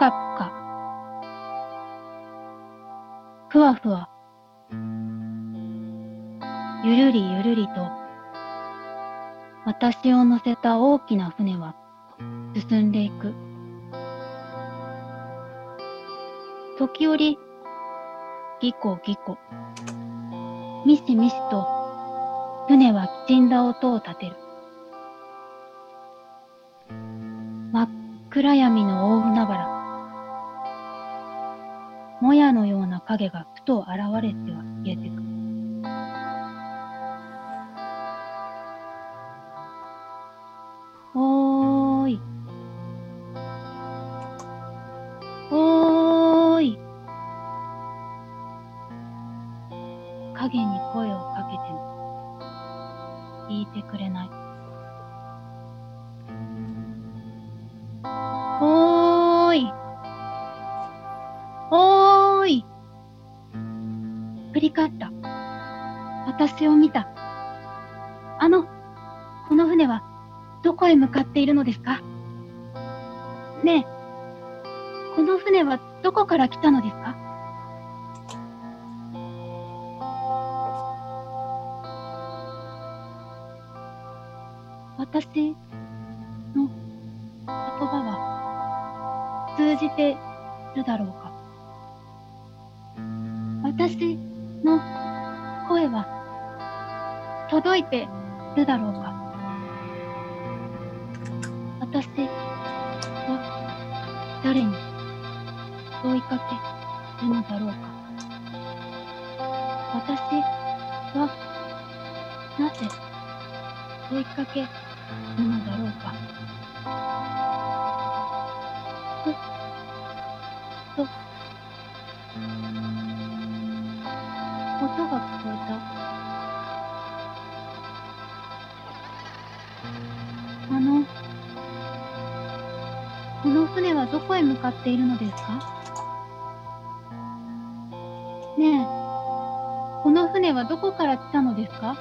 かぷか。ふわふわ。ゆるりゆるりと、私を乗せた大きな船は進んでいく。時折、ぎこぎこ、みしみしと、船はきちんだ音を立てる。真っ暗闇の大海原。影がふと現れては消えてく。おーい。おーい。影に声をかけても、聞いてくれない。おーい。おーい。振り返った。私を見た。あの、この船はどこへ向かっているのですか？ねえ、この船はどこから来たのですか？私の言葉は通じてるだろうか？私の声は届いているだろうか？私は誰に問いかけるのだろうか？私はなぜ問いかけるのだろうか？音が聞こえた。あの、この船はどこへ向かっているのですか？ねえ、この船はどこから来たのですか？